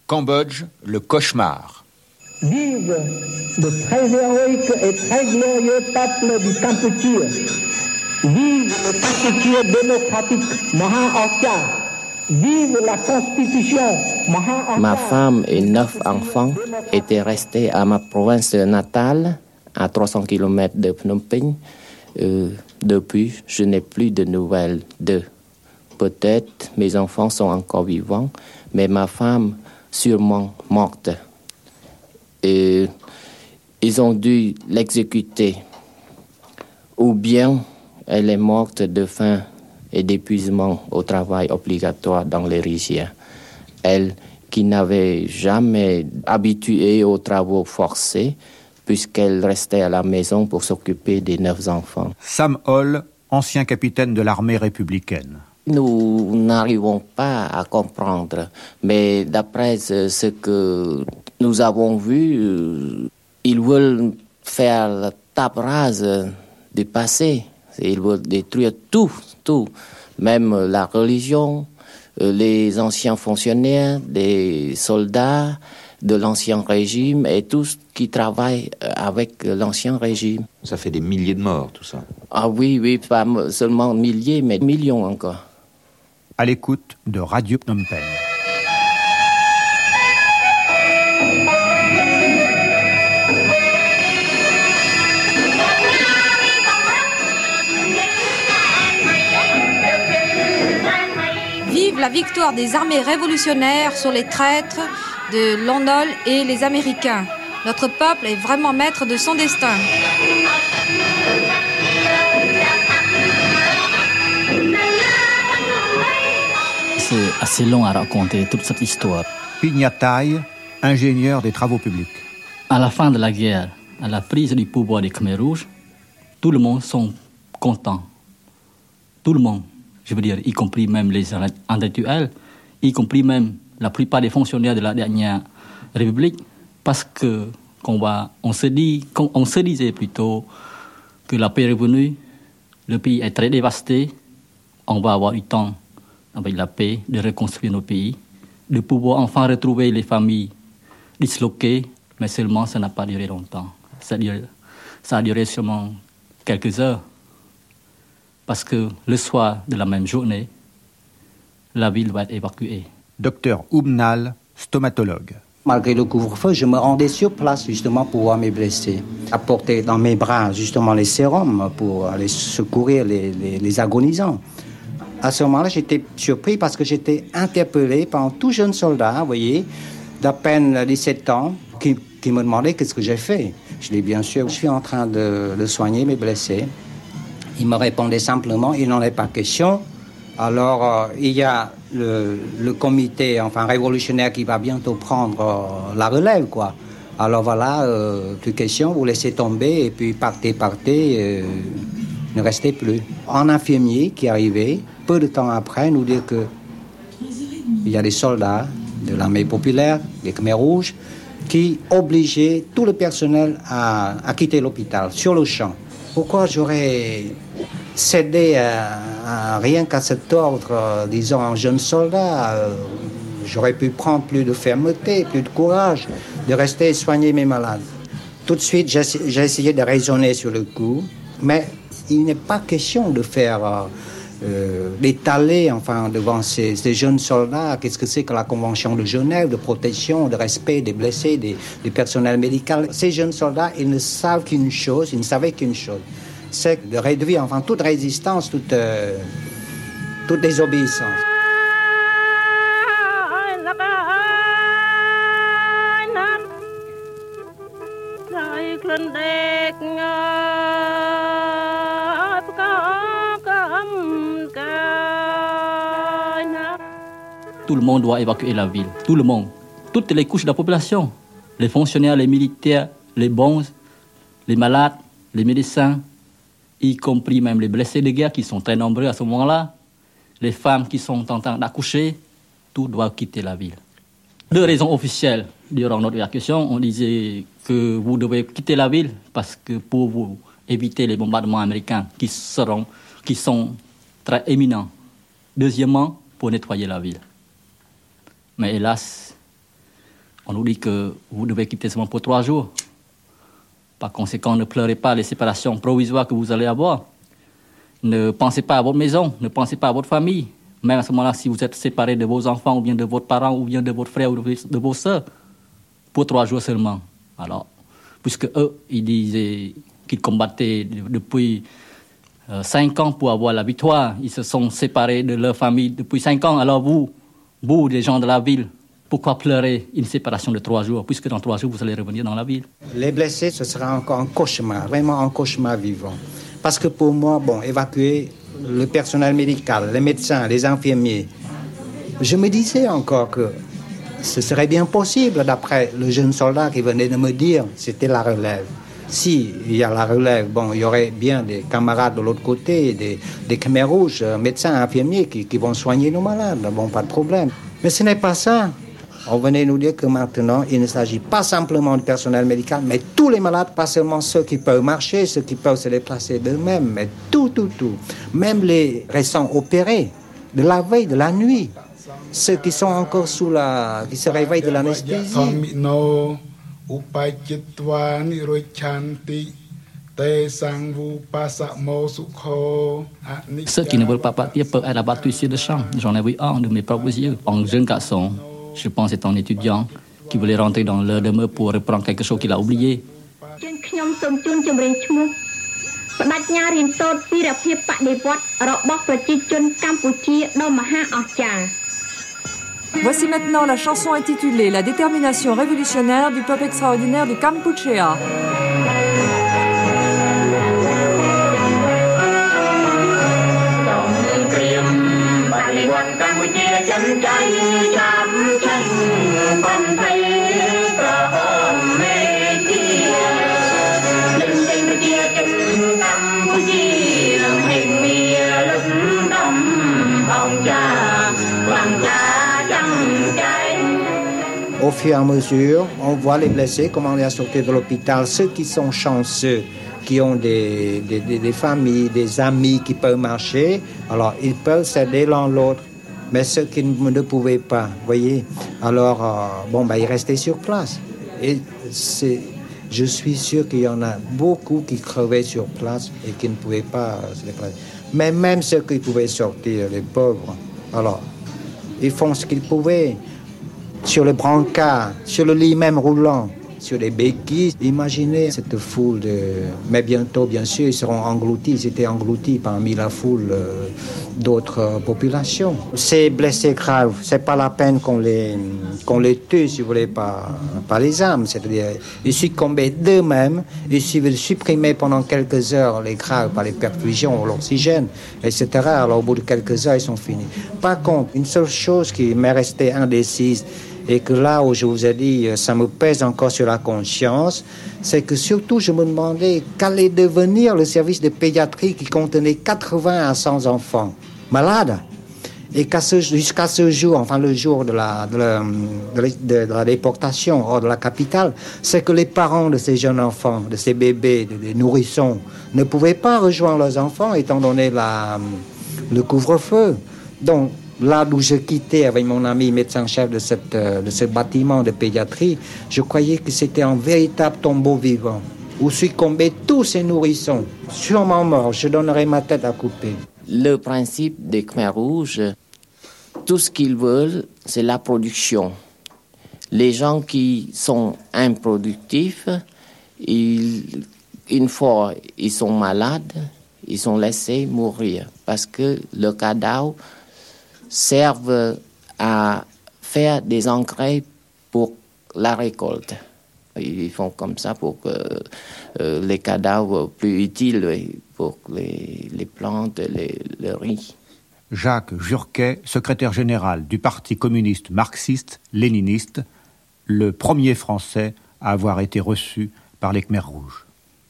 Cambodge, le cauchemar. Vive le très héroïque et très glorieux peuple du Cambodge. Vive le parti démocratique Maha Vive la Constitution Maha Ma femme et neuf enfants étaient restés à ma province natale à 300 km de Phnom Penh. Euh, depuis, je n'ai plus de nouvelles d'eux. Peut-être mes enfants sont encore vivants, mais ma femme sûrement morte. Et ils ont dû l'exécuter. Ou bien elle est morte de faim et d'épuisement au travail obligatoire dans les rizières. Elle, qui n'avait jamais habitué aux travaux forcés, puisqu'elle restait à la maison pour s'occuper des neuf enfants. Sam Hall, ancien capitaine de l'armée républicaine. Nous n'arrivons pas à comprendre, mais d'après ce que nous avons vu, euh, ils veulent faire la table rase du passé. Ils veulent détruire tout, tout, même la religion, euh, les anciens fonctionnaires, des soldats, de l'ancien régime et tous qui travaillent euh, avec l'ancien régime. Ça fait des milliers de morts, tout ça. Ah oui, oui, pas seulement milliers, mais millions encore. À l'écoute de Radio Phnom Penh. la victoire des armées révolutionnaires sur les traîtres de Londol et les Américains. Notre peuple est vraiment maître de son destin. C'est assez long à raconter toute cette histoire. Pignataille, ingénieur des travaux publics. À la fin de la guerre, à la prise du pouvoir des Khmer Rouges, tout le monde sont contents. Tout le monde, je veux dire, y compris même les intellectuels, y compris même la plupart des fonctionnaires de la dernière République, parce que qu'on on se dit, on se disait plutôt que la paix est revenue, le pays est très dévasté, on va avoir du temps avec la paix de reconstruire nos pays, de pouvoir enfin retrouver les familles disloquées, mais seulement ça n'a pas duré longtemps. Ça a duré, ça a duré seulement quelques heures, parce que le soir de la même journée, la ville va être évacuée. Docteur Oubnal, stomatologue. Malgré le couvre-feu, je me rendais sur place justement pour voir mes blessés. Apporter dans mes bras justement les sérums pour aller secourir les, agonisants. À ce moment-là, j'étais surpris parce que j'étais interpellé par un tout jeune soldat, vous voyez, d'à peine 17 ans, qui, me demandait qu'est-ce que j'ai fait. Je dis bien sûr, je suis en train de, de soigner mes blessés. Il me répondait simplement, il n'en est pas question. Alors, euh, il y a le, comité enfin révolutionnaire qui va bientôt prendre euh, la relève, quoi. Alors voilà, euh, plus question, vous laissez tomber et puis partez, partez, euh, ne restez plus. Un infirmier qui arrivait, peu de temps après, nous dire que il y a des soldats de l'armée populaire, des Khmer rouges, qui obligeaient tout le personnel à quitter l'hôpital sur le champ. Pourquoi j'aurais cédé à, rien qu'à cet ordre, disons, un jeune soldat, euh, j'aurais pu prendre plus de fermeté, plus de courage, de rester et soigner mes malades. Tout de suite, j'ai essayé de raisonner sur le coup, mais il n'est pas question de faire euh, euh l'étaler enfin devant ces, jeunes soldats. Qu'est-ce que c'est que la Convention de Genève de protection, de respect des blessés, des, des personnels médicaux Ces jeunes soldats, ils ne savent qu'une chose, ils ne savaient qu'une chose c'est de réduire enfin toute résistance, toute, euh, toute désobéissance. Tout le monde doit évacuer la ville. Tout le monde. Toutes les couches de la population. Les fonctionnaires, les militaires, les bons, les malades, les médecins, y compris même les blessés de guerre qui sont très nombreux à ce moment-là, les femmes qui sont en train d'accoucher, tout doit quitter la ville. Deux raisons officielles durant notre évacuation, on disait que vous devez quitter la ville parce que pour vous éviter les bombardements américains qui qui sont très éminents. Deuxièmement, pour nettoyer la ville. Mais hélas, on nous dit que vous devez quitter seulement pour trois jours. Par conséquent, ne pleurez pas les séparations provisoires que vous allez avoir. Ne pensez pas à votre maison, ne pensez pas à votre famille. Même à ce moment-là, si vous êtes séparé de vos enfants, ou bien de votre parent, ou bien de votre frère, ou de vos soeurs, pour trois jours seulement. Alors, puisque eux, ils disaient qu'ils combattaient depuis euh, cinq ans pour avoir la victoire, ils se sont séparés de leur famille depuis cinq ans. Alors vous, vous, les gens de la ville, pourquoi pleurer une séparation de trois jours, puisque dans trois jours, vous allez revenir dans la ville? Les blessés, ce sera encore un cauchemar, vraiment un cauchemar vivant. Parce que pour moi, bon, évacuer le personnel médical, les médecins, les infirmiers, je me disais encore que ce serait bien possible, d'après le jeune soldat qui venait de me dire, c'était la relève. Si il y a la relève, bon, il y aurait bien des camarades de l'autre côté, des, des Khmer rouges, médecins, infirmiers qui, qui vont soigner nos malades, bon, pas de problème. Mais ce n'est pas ça. On venait nous dire que maintenant, il ne s'agit pas simplement du personnel médical, mais tous les malades, pas seulement ceux qui peuvent marcher, ceux qui peuvent se déplacer d'eux-mêmes, mais tout, tout, tout. Même les récents opérés, de la veille, de la nuit, ceux qui sont encore sous la... qui se réveillent de l'anesthésie. Ceux qui ne veulent pas partir peuvent être abattus ici de champ. J'en ai vu un de mes propres yeux, un jeune garçon je pense c'est un étudiant qui voulait rentrer dans leur demeure pour reprendre quelque chose qu'il a oublié. Voici maintenant la chanson intitulée La détermination révolutionnaire du peuple extraordinaire du Kampuchea. Fur et à mesure, on voit les blessés, comment les a sortis de l'hôpital. Ceux qui sont chanceux, qui ont des, des, des, familles, des amis qui peuvent marcher, alors ils peuvent s'aider l'un l'autre. Mais ceux qui ne pouvaient pas, voyez, alors, euh, bon, bah, ils restaient sur place. Et c'est, je suis sûr qu'il y en a beaucoup qui crevaient sur place et qui ne pouvaient pas se déplacer. Mais même ceux qui pouvaient sortir, les pauvres, alors, ils font ce qu'ils pouvaient sur le brancard, sur le lit même roulant, sur les béquilles. Imaginez cette foule de... Mais bientôt, bien sûr, ils seront engloutis, ils étaient engloutis parmi la foule euh, d'autres populations. Ces blessés graves, c'est pas la peine qu'on les, qu'on les tue, si vous voulez, par, par les armes. C'est-à-dire, ils succombaient d'eux-mêmes, ils de supprimer pendant quelques heures les graves par les perfusions, l'oxygène, etc. Alors, au bout de quelques heures, ils sont finis. Par contre, une seule chose qui m'est restée indécise, et que là où je vous ai dit, euh, ça me pèse encore sur la conscience, c'est que surtout je me demandais qu'allait devenir le service de pédiatrie qui contenait 80 à 100 enfants malades. Et jusqu'à ce jour, enfin le jour de la, de la, déportation hors de la capitale, c'est que les parents de ces jeunes enfants, de ces bébés, des nourrissons, ne pouvaient pas rejoindre leurs enfants étant donné la, le couvre-feu. Donc là où je quittais avec mon ami médecin-chef euh, de ce bâtiment de pédiatrie, je croyais que c'était un véritable tombeau vivant où succombaient tous ces nourrissons. Sûrement morts, je donnerais ma tête à couper. Le principe des Khmer Rouges, tout ce qu'ils veulent, c'est la production. Les gens qui sont improductifs, une fois ils sont malades, ils sont laissés mourir parce que le cadavre servent à faire des engrais pour la récolte. Ils font comme ça pour que euh, les cadavres plus utiles pour les, plantes, les, le riz. Jacques Jurquet, secrétaire général du Parti communiste marxiste-léniniste, le premier Français à avoir été reçu par les Khmers rouges.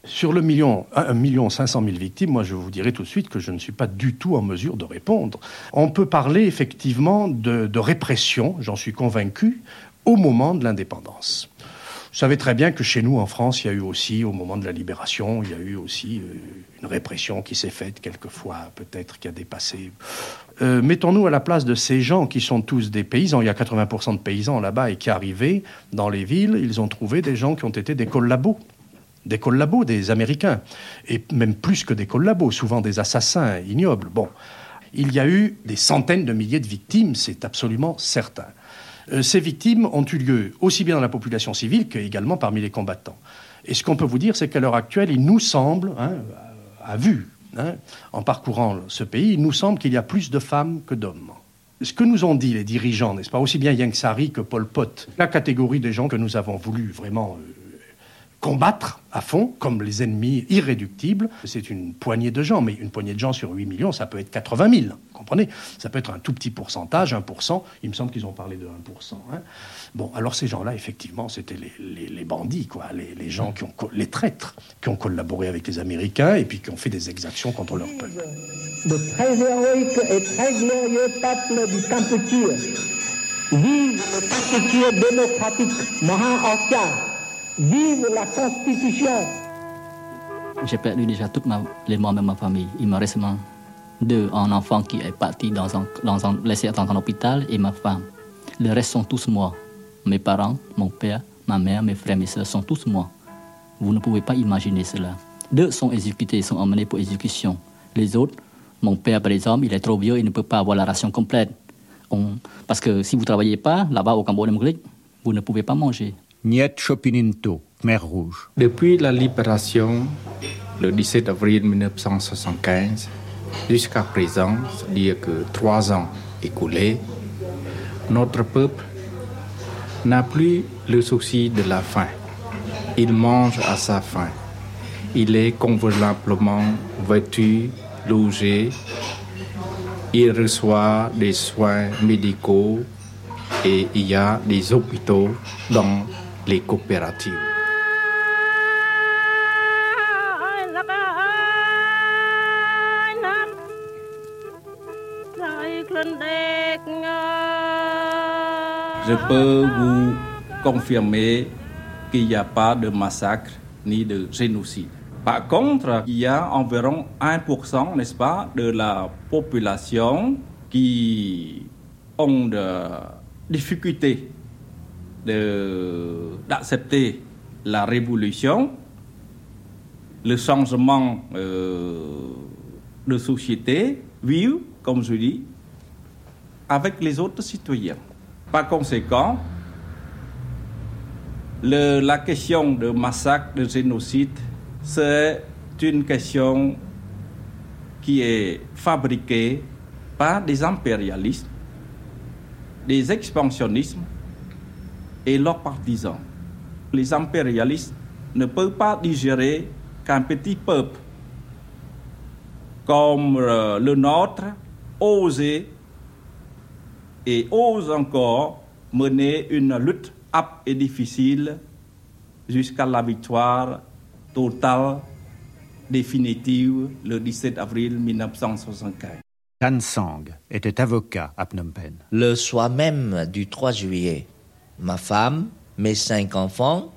Sur le million, 1 million 500 000 victimes, moi je vous dirais tout de suite que je ne suis pas du tout en mesure de répondre. On peut parler effectivement de, répression, j'en suis convaincu, au moment de l'indépendance. Vous savez très bien que chez nous, en France, il y a eu aussi, au moment de la libération, il y a eu aussi euh, une répression qui s'est faite quelquefois, peut-être qui a dépassé. Euh, mettons-nous à la place de ces gens qui sont tous des paysans. Il y a 80% de paysans là-bas et qui arrivaient dans les villes, ils ont trouvé des gens qui ont été des collabos des collabos, des Américains, et même plus que des collabos, souvent des assassins ignobles. Bon, il y a eu des centaines de milliers de victimes, c'est absolument certain. Euh, ces victimes ont eu lieu aussi bien dans la population civile qu'également parmi les combattants. Et ce qu'on peut vous dire, c'est qu'à l'heure actuelle, il nous semble, hein, à vue, hein, en parcourant ce pays, il nous semble qu'il y a plus de femmes que d'hommes. Ce que nous ont dit les dirigeants, n'est-ce pas, aussi bien Yang Sari que Pol Pot, la catégorie des gens que nous avons voulu vraiment euh, combattre à fond, comme les ennemis irréductibles. C'est une poignée de gens, mais une poignée de gens sur 8 millions, ça peut être 80 000, comprenez? Ça peut être un tout petit pourcentage, 1%. Il me semble qu'ils ont parlé de 1%. Hein. Bon, alors ces gens-là, effectivement, c'était les, bandits, quoi, les, gens qui ont, les traîtres, qui ont collaboré avec les Américains et puis qui ont fait des exactions contre leur peuple. Le très héroïque et très glorieux peuple du. Vive le démocratique Maha Vive la Constitution J'ai perdu déjà toutes les membres de ma famille. Il me reste deux, un enfant qui est parti dans un, dans un, laissé dans un hôpital et ma femme. Le reste sont tous moi. Mes parents, mon père, ma mère, mes frères, mes soeurs sont tous moi. Vous ne pouvez pas imaginer cela. Deux sont exécutés, sont emmenés pour exécution. Les autres, mon père par exemple, il est trop vieux, il ne peut pas avoir la ration complète. parce que si vous ne travaillez pas, là-bas au Cambodge, vous ne pouvez pas manger. Niet Chopininto, Khmer Rouge. Depuis la libération, le 17 avril 1975, jusqu'à présent, c'est-à-dire que trois ans écoulés, Notre peuple n'a plus le souci de la faim. Il mange à sa faim. Il est convenablement vêtu, logé. Il reçoit des soins médicaux et il y a des hôpitaux dans les coopératives. Je peux vous confirmer qu'il n'y a pas de massacre ni de génocide. Par contre, il y a environ 1%, n'est-ce pas, de la population qui ont des difficultés d'accepter la révolution, le changement euh, de société, vivre, comme je dis, avec les autres citoyens. Par conséquent, la question de massacre, de génocide, c'est une question qui est fabriquée par des impérialistes, des expansionnismes et leurs partisans. Les impérialistes ne peuvent pas digérer qu'un petit peuple comme euh, le nôtre ose et ose encore mener une lutte âpre et difficile jusqu'à la victoire totale définitive le 17 avril 1975. Tan Sang était avocat à Phnom Penh. Le soir même du 3 juillet, ma femme, mes cinq enfants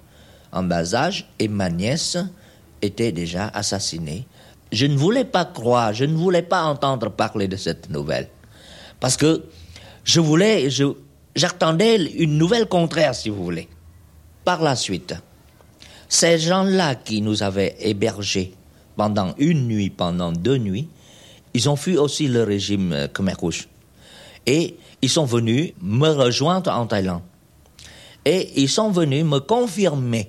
en bas âge et ma nièce étaient déjà assassinés. Je ne voulais pas croire, je ne voulais pas entendre parler de cette nouvelle. Parce que je voulais, j'attendais une nouvelle contraire, si vous voulez. Par la suite, ces gens-là qui nous avaient hébergés pendant une nuit, pendant deux nuits, ils ont fui aussi le régime Khmer Rouge. Et ils sont venus me rejoindre en Thaïlande. Et ils sont venus me confirmer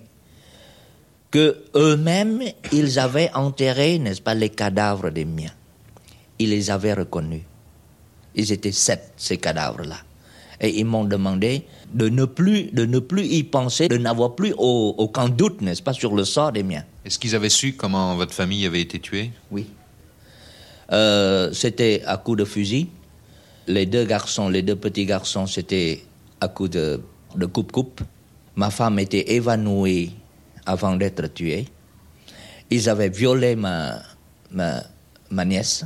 que eux-mêmes, ils avaient enterré, n'est-ce pas, les cadavres des miens. Ils les avaient reconnus. Ils étaient sept, ces cadavres-là. Et ils m'ont demandé de ne plus, de ne plus y penser, de n'avoir plus aucun doute, n'est-ce pas, sur le sort des miens. Est-ce qu'ils avaient su comment votre famille avait été tuée? Oui. Euh, c'était à coups de fusil. Les deux garçons, les deux petits garçons, c'était à coups de, de coupe-coupe. Ma femme était évanouie avant d'être tuée. Ils avaient violé ma, ma, ma nièce,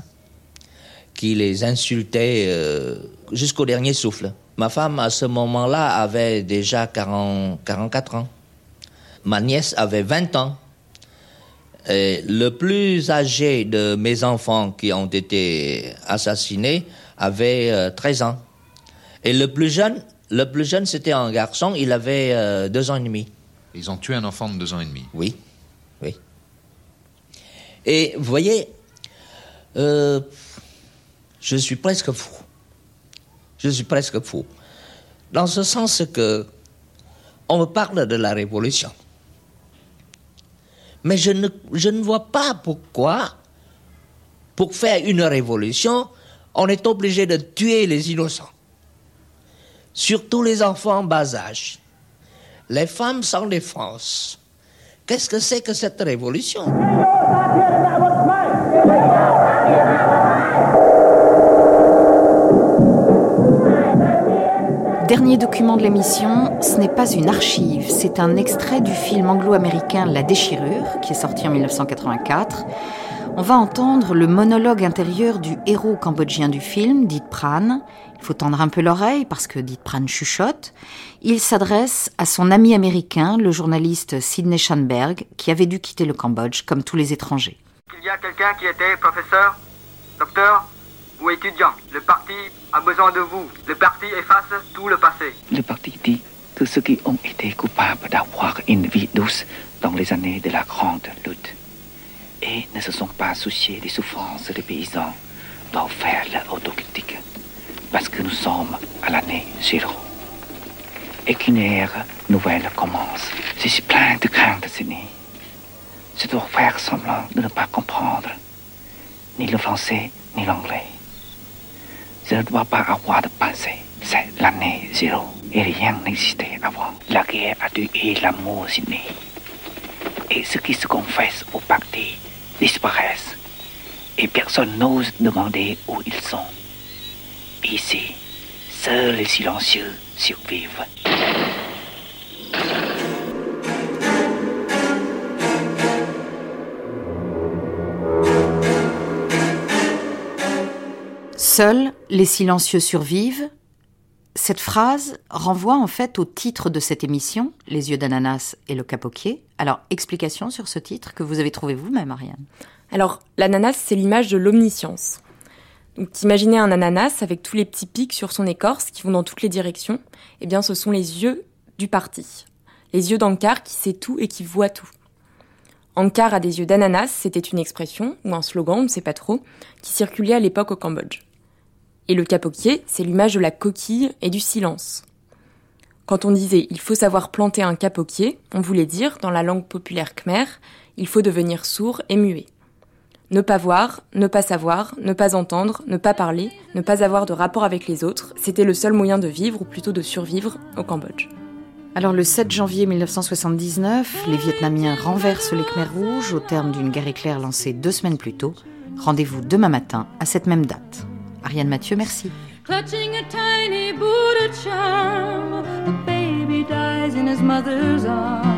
qui les insultait euh, jusqu'au dernier souffle. Ma femme, à ce moment-là, avait déjà 40, 44 ans. Ma nièce avait 20 ans. Le plus âgé de mes enfants qui ont été assassinés avait 13 ans. Et le plus jeune, le plus jeune, c'était un garçon, il avait euh, deux ans et demi. Ils ont tué un enfant de deux ans et demi Oui, oui. Et vous voyez, euh, je suis presque fou. Je suis presque fou. Dans ce sens que on me parle de la révolution. Mais je ne, je ne vois pas pourquoi, pour faire une révolution, on est obligé de tuer les innocents. Surtout les enfants en bas âge. Les femmes sans défense. Qu'est-ce que c'est que cette révolution? Dernier document de l'émission, ce n'est pas une archive, c'est un extrait du film anglo-américain La déchirure, qui est sorti en 1984. On va entendre le monologue intérieur du héros cambodgien du film, Dit Pran. Il faut tendre un peu l'oreille parce que Dit Pran chuchote. Il s'adresse à son ami américain, le journaliste Sidney Schanberg, qui avait dû quitter le Cambodge comme tous les étrangers. Il y a quelqu'un qui était professeur, docteur ou étudiant. Le parti a besoin de vous. Le parti efface tout le passé. Le parti dit que ceux qui ont été coupables d'avoir une vie douce dans les années de la grande lutte et ne se sont pas souciés des souffrances des paysans doivent faire l'autocritique parce que nous sommes à l'année zéro et qu'une ère nouvelle commence. Suis plein de craintes, Sydney. Je dois faire semblant de ne pas comprendre ni le français ni l'anglais. Je ne dois pas avoir de pensée. C'est l'année zéro et rien n'existait avant. La guerre a tué l'amour inné. Et ceux qui se confessent au parti disparaissent. Et personne n'ose demander où ils sont. Ici, seuls les silencieux survivent. Seuls les silencieux survivent. Cette phrase renvoie en fait au titre de cette émission, Les yeux d'ananas et le capoquier. Alors, explication sur ce titre que vous avez trouvé vous-même, Ariane. Alors, l'ananas, c'est l'image de l'omniscience. Donc, imaginez un ananas avec tous les petits pics sur son écorce qui vont dans toutes les directions. Eh bien, ce sont les yeux du parti. Les yeux d'Ankar qui sait tout et qui voit tout. Ankar a des yeux d'ananas, c'était une expression, ou un slogan, on ne sait pas trop, qui circulait à l'époque au Cambodge. Et le capoquier, c'est l'image de la coquille et du silence. Quand on disait il faut savoir planter un capoquier, on voulait dire, dans la langue populaire khmer, il faut devenir sourd et muet. Ne pas voir, ne pas savoir, ne pas entendre, ne pas parler, ne pas avoir de rapport avec les autres, c'était le seul moyen de vivre, ou plutôt de survivre, au Cambodge. Alors le 7 janvier 1979, les Vietnamiens renversent les Khmers rouges au terme d'une guerre éclair lancée deux semaines plus tôt. Rendez-vous demain matin à cette même date. Ariane Mathieu, merci. Clutching a tiny Buddha charm, the baby dies in his mother's arms.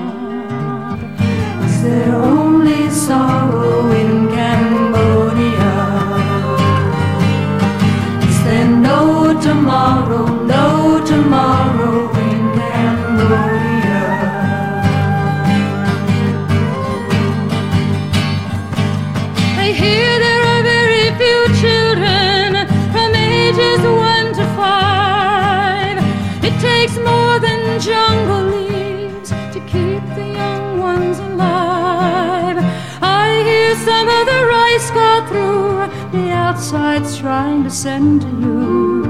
There only sorrow in? Outside's trying to send to you.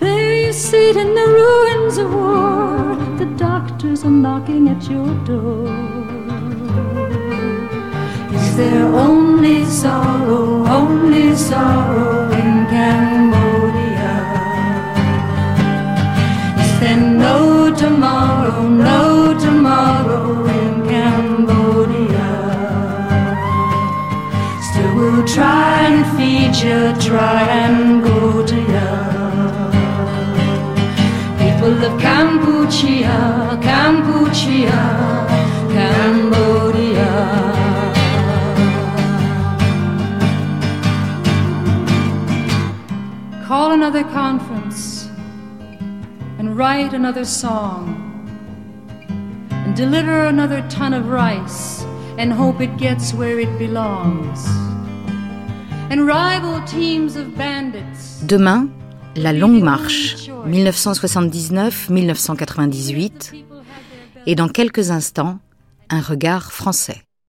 There you sit in the ruins of war. The doctors are knocking at your door. Is there only sorrow, only sorrow in Cambodia? You, try and go to you. People of Kampuchea, Kampuchea, Cambodia. Call another conference and write another song and deliver another ton of rice and hope it gets where it belongs. Demain, la longue marche, 1979-1998, et dans quelques instants, un regard français.